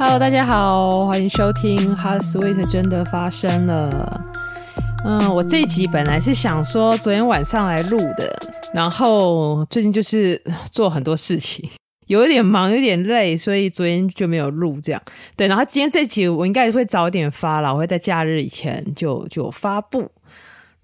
Hello，大家好，欢迎收听《Hot Sweet 真的发生了》。嗯，我这一集本来是想说昨天晚上来录的，然后最近就是做很多事情，有一点忙，有点累，所以昨天就没有录这样。对，然后今天这集我应该会早点发了，我会在假日以前就就发布。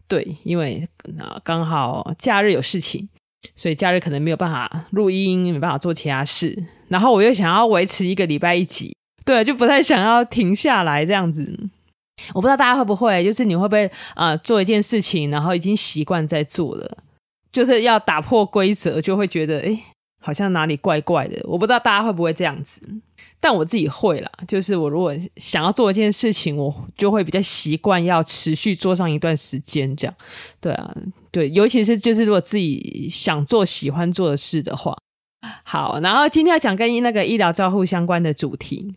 对，因为啊刚好假日有事情，所以假日可能没有办法录音，没办法做其他事。然后我又想要维持一个礼拜一集，对，就不太想要停下来这样子。我不知道大家会不会，就是你会不会啊、做一件事情，然后已经习惯在做了，就是要打破规则，就会觉得哎，好像哪里怪怪的。我不知道大家会不会这样子。但我自己会啦，就是我如果想要做一件事情，我就会比较习惯要持续做上一段时间，这样。对啊，对，尤其是就是如果自己想做、喜欢做的事的话。好，然后今天要讲跟那个医疗照护相关的主题，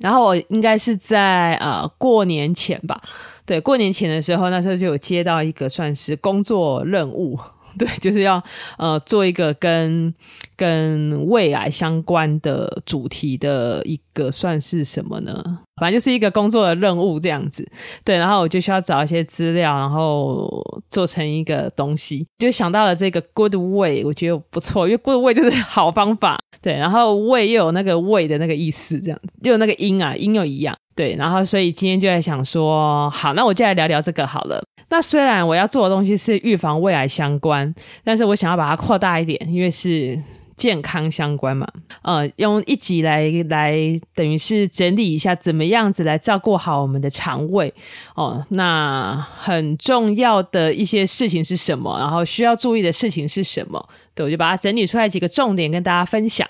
然后我应该是在呃过年前吧，对，过年前的时候，那时候就有接到一个算是工作任务。对，就是要呃做一个跟跟胃癌相关的主题的一个算是什么呢？反正就是一个工作的任务这样子。对，然后我就需要找一些资料，然后做成一个东西。就想到了这个 Good Way，我觉得不错，因为 Good Way 就是好方法。对，然后 way 又有那个胃的那个意思，这样子又有那个音啊，音又一样。对，然后所以今天就在想说，好，那我就来聊聊这个好了。那虽然我要做的东西是预防胃癌相关，但是我想要把它扩大一点，因为是健康相关嘛。呃，用一集来来等于是整理一下，怎么样子来照顾好我们的肠胃哦。那很重要的一些事情是什么？然后需要注意的事情是什么？对，我就把它整理出来几个重点跟大家分享。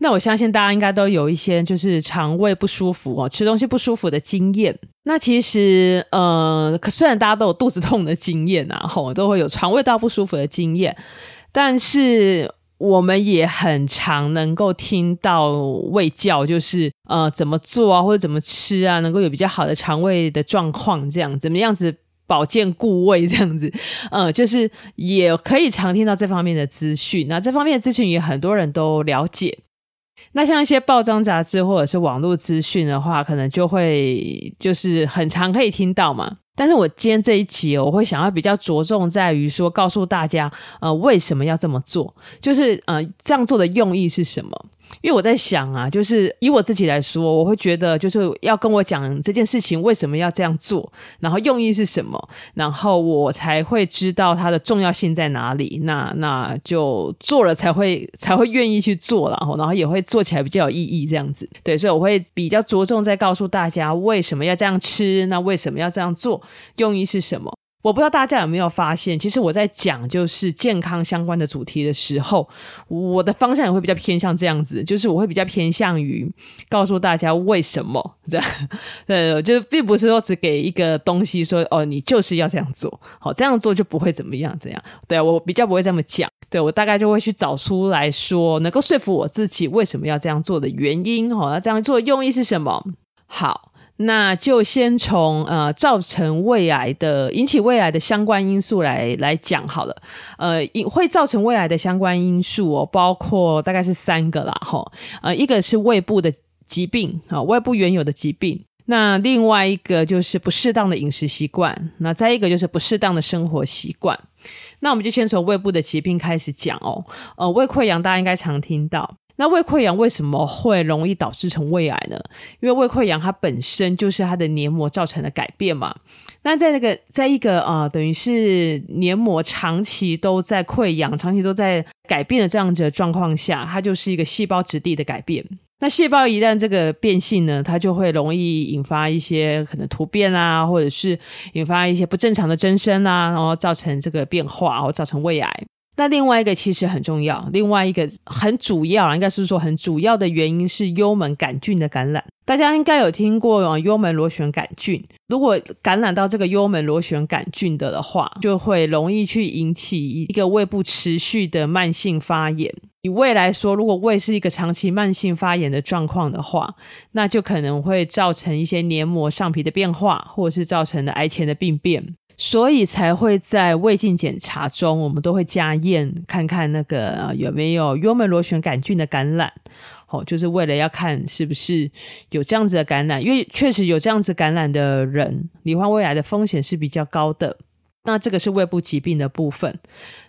那我相信大家应该都有一些就是肠胃不舒服哦，吃东西不舒服的经验。那其实呃，虽然大家都有肚子痛的经验啊，吼，都会有肠胃道不舒服的经验，但是我们也很常能够听到胃教，就是呃怎么做啊，或者怎么吃啊，能够有比较好的肠胃的状况，这样怎么样子保健顾胃这样子，呃，就是也可以常听到这方面的资讯。那这方面的资讯也很多人都了解。那像一些报章杂志或者是网络资讯的话，可能就会就是很常可以听到嘛。但是我今天这一集，我会想要比较着重在于说，告诉大家，呃，为什么要这么做，就是呃，这样做的用意是什么。因为我在想啊，就是以我自己来说，我会觉得就是要跟我讲这件事情为什么要这样做，然后用意是什么，然后我才会知道它的重要性在哪里。那那就做了才会才会愿意去做，然后然后也会做起来比较有意义这样子。对，所以我会比较着重在告诉大家为什么要这样吃，那为什么要这样做，用意是什么。我不知道大家有没有发现，其实我在讲就是健康相关的主题的时候，我的方向也会比较偏向这样子，就是我会比较偏向于告诉大家为什么这样，对，就并不是说只给一个东西说哦，你就是要这样做，好，这样做就不会怎么样，怎样，对啊，我比较不会这么讲，对，我大概就会去找出来说，能够说服我自己为什么要这样做的原因，好，那这样做的用意是什么？好。那就先从呃造成胃癌的、引起胃癌的相关因素来来讲好了。呃，会造成胃癌的相关因素哦，包括大概是三个啦，齁。呃，一个是胃部的疾病啊，胃部原有的疾病。那另外一个就是不适当的饮食习惯。那再一个就是不适当的生活习惯。那我们就先从胃部的疾病开始讲哦。呃，胃溃疡大家应该常听到。那胃溃疡为什么会容易导致成胃癌呢？因为胃溃疡它本身就是它的黏膜造成的改变嘛。那在那个在一个啊、呃，等于是黏膜长期都在溃疡、长期都在改变的这样子的状况下，它就是一个细胞质地的改变。那细胞一旦这个变性呢，它就会容易引发一些可能突变啊，或者是引发一些不正常的增生啊，然后造成这个变化，然后造成胃癌。那另外一个其实很重要，另外一个很主要，应该是说很主要的原因是幽门杆菌的感染。大家应该有听过幽门螺旋杆菌，如果感染到这个幽门螺旋杆菌的的话，就会容易去引起一个胃部持续的慢性发炎。以胃来说，如果胃是一个长期慢性发炎的状况的话，那就可能会造成一些黏膜上皮的变化，或者是造成的癌前的病变。所以才会在胃镜检查中，我们都会加验看看那个有没有幽门螺旋杆菌的感染，哦，就是为了要看是不是有这样子的感染，因为确实有这样子感染的人，罹患胃癌的风险是比较高的。那这个是胃部疾病的部分。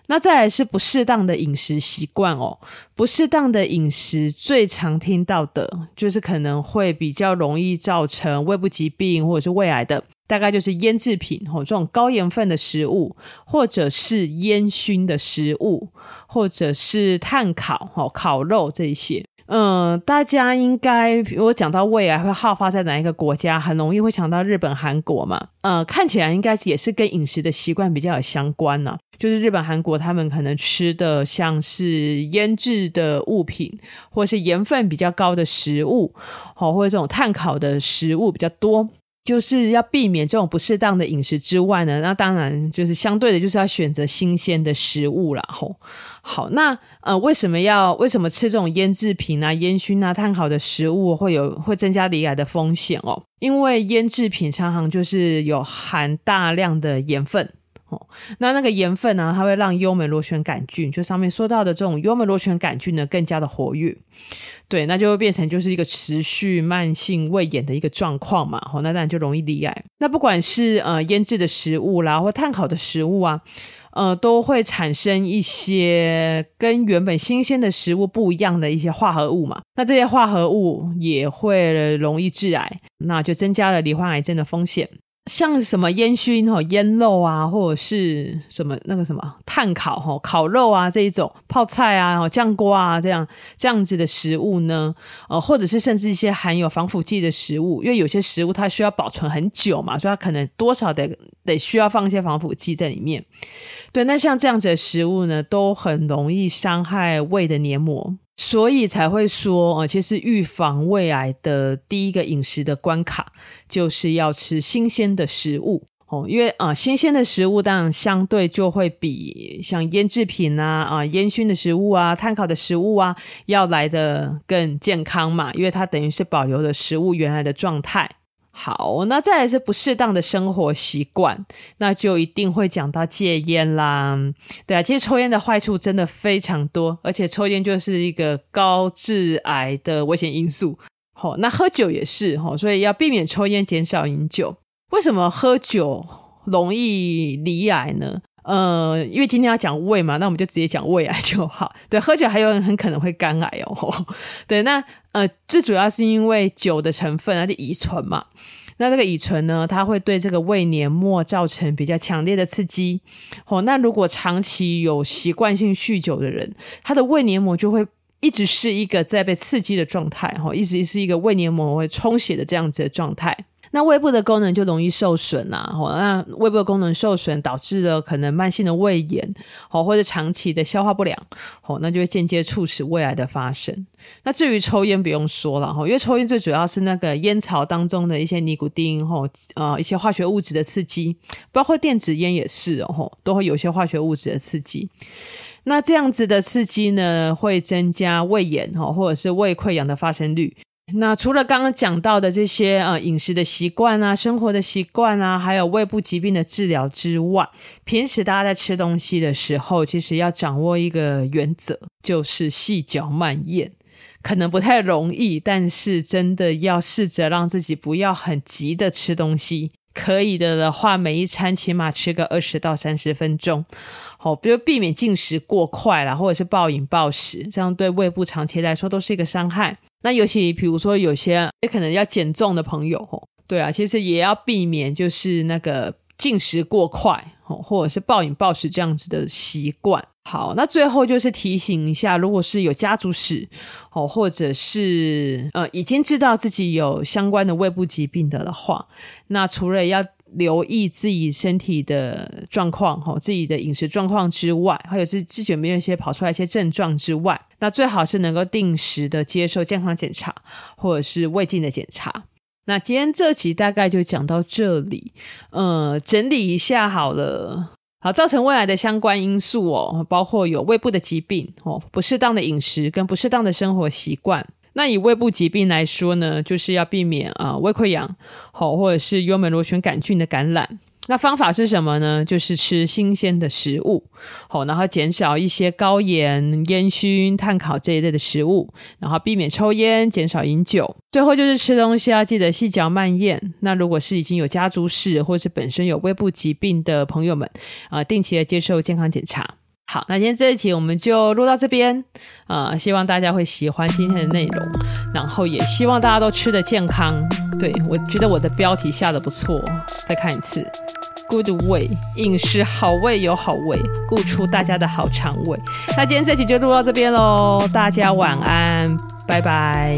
那再来是不适当的饮食习惯哦，不适当的饮食最常听到的就是可能会比较容易造成胃部疾病或者是胃癌的，大概就是腌制品哦，这种高盐分的食物，或者是烟熏的食物，或者是炭烤哦，烤肉这一些。嗯，大家应该如果讲到胃癌会好发在哪一个国家，很容易会想到日本、韩国嘛。嗯，看起来应该也是跟饮食的习惯比较有相关呢、就是日本、韩国他们可能吃的像是腌制的物品，或是盐分比较高的食物，好，或者这种炭烤的食物比较多。就是要避免这种不适当的饮食之外呢，那当然就是相对的，就是要选择新鲜的食物啦。吼，好，那呃，为什么要为什么吃这种腌制品啊、烟熏啊、炭烤的食物会有会增加罹癌的风险哦？因为腌制品常常就是有含大量的盐分。哦，那那个盐分呢，它会让幽门螺旋杆菌，就上面说到的这种幽门螺旋杆菌呢，更加的活跃。对，那就会变成就是一个持续慢性胃炎的一个状况嘛。哦，那当然就容易罹癌。那不管是呃腌制的食物啦，或炭烤的食物啊，呃，都会产生一些跟原本新鲜的食物不一样的一些化合物嘛。那这些化合物也会容易致癌，那就增加了罹患癌症的风险。像什么烟熏哈、腌肉啊，或者是什么那个什么炭烤哈、烤肉啊这一种泡菜啊、酱瓜啊这样这样子的食物呢，呃，或者是甚至一些含有防腐剂的食物，因为有些食物它需要保存很久嘛，所以它可能多少得得需要放一些防腐剂在里面。对，那像这样子的食物呢，都很容易伤害胃的黏膜。所以才会说，呃，其实预防胃癌的第一个饮食的关卡，就是要吃新鲜的食物哦。因为啊，新鲜的食物当然相对就会比像腌制品啊、啊烟熏的食物啊、碳烤的食物啊，要来的更健康嘛。因为它等于是保留了食物原来的状态。好，那再来是不适当的生活习惯，那就一定会讲到戒烟啦。对啊，其实抽烟的坏处真的非常多，而且抽烟就是一个高致癌的危险因素。好，那喝酒也是哈，所以要避免抽烟，减少饮酒。为什么喝酒容易罹癌呢？呃，因为今天要讲胃嘛，那我们就直接讲胃癌就好。对，喝酒还有人很可能会肝癌哦。对，那呃，最主要是因为酒的成分，它的乙醇嘛。那这个乙醇呢，它会对这个胃黏膜造成比较强烈的刺激。哦，那如果长期有习惯性酗酒的人，他的胃黏膜就会一直是一个在被刺激的状态，哈，一直是一个胃黏膜会充血的这样子的状态。那胃部的功能就容易受损呐，哦，那胃部的功能受损，导致了可能慢性的胃炎，哦，或者长期的消化不良，哦，那就会间接促使胃癌的发生。那至于抽烟不用说了，哈，因为抽烟最主要是那个烟草当中的一些尼古丁，哈，呃，一些化学物质的刺激，包括电子烟也是哦，都会有一些化学物质的刺激。那这样子的刺激呢，会增加胃炎，哈，或者是胃溃疡的发生率。那除了刚刚讲到的这些呃饮食的习惯啊、生活的习惯啊，还有胃部疾病的治疗之外，平时大家在吃东西的时候，其实要掌握一个原则，就是细嚼慢咽。可能不太容易，但是真的要试着让自己不要很急的吃东西。可以的的话，每一餐起码吃个二十到三十分钟。好，比如避免进食过快啦，或者是暴饮暴食，这样对胃部长期来说都是一个伤害。那尤其比如说有些也可能要减重的朋友，吼，对啊，其实也要避免就是那个进食过快，吼，或者是暴饮暴食这样子的习惯。好，那最后就是提醒一下，如果是有家族史，哦，或者是呃已经知道自己有相关的胃部疾病的的话，那除了要留意自己身体的状况，哈，自己的饮食状况之外，还有是自己有没有一些跑出来一些症状之外，那最好是能够定时的接受健康检查，或者是胃镜的检查。那今天这集大概就讲到这里，呃，整理一下好了。好，造成胃癌的相关因素哦，包括有胃部的疾病哦，不适当的饮食跟不适当的生活习惯。那以胃部疾病来说呢，就是要避免啊、胃溃疡，好或者是幽门螺旋杆菌的感染。那方法是什么呢？就是吃新鲜的食物，好，然后减少一些高盐、烟熏、碳烤这一类的食物，然后避免抽烟，减少饮酒。最后就是吃东西要记得细嚼慢咽。那如果是已经有家族史或是本身有胃部疾病的朋友们，啊、定期的接受健康检查。好，那今天这一集我们就录到这边，啊、希望大家会喜欢今天的内容，然后也希望大家都吃得健康。对，我觉得我的标题下得不错，再看一次。Good way 饮食好味有好味，顾出大家的好肠胃。那今天这集就录到这边喽，大家晚安，拜拜。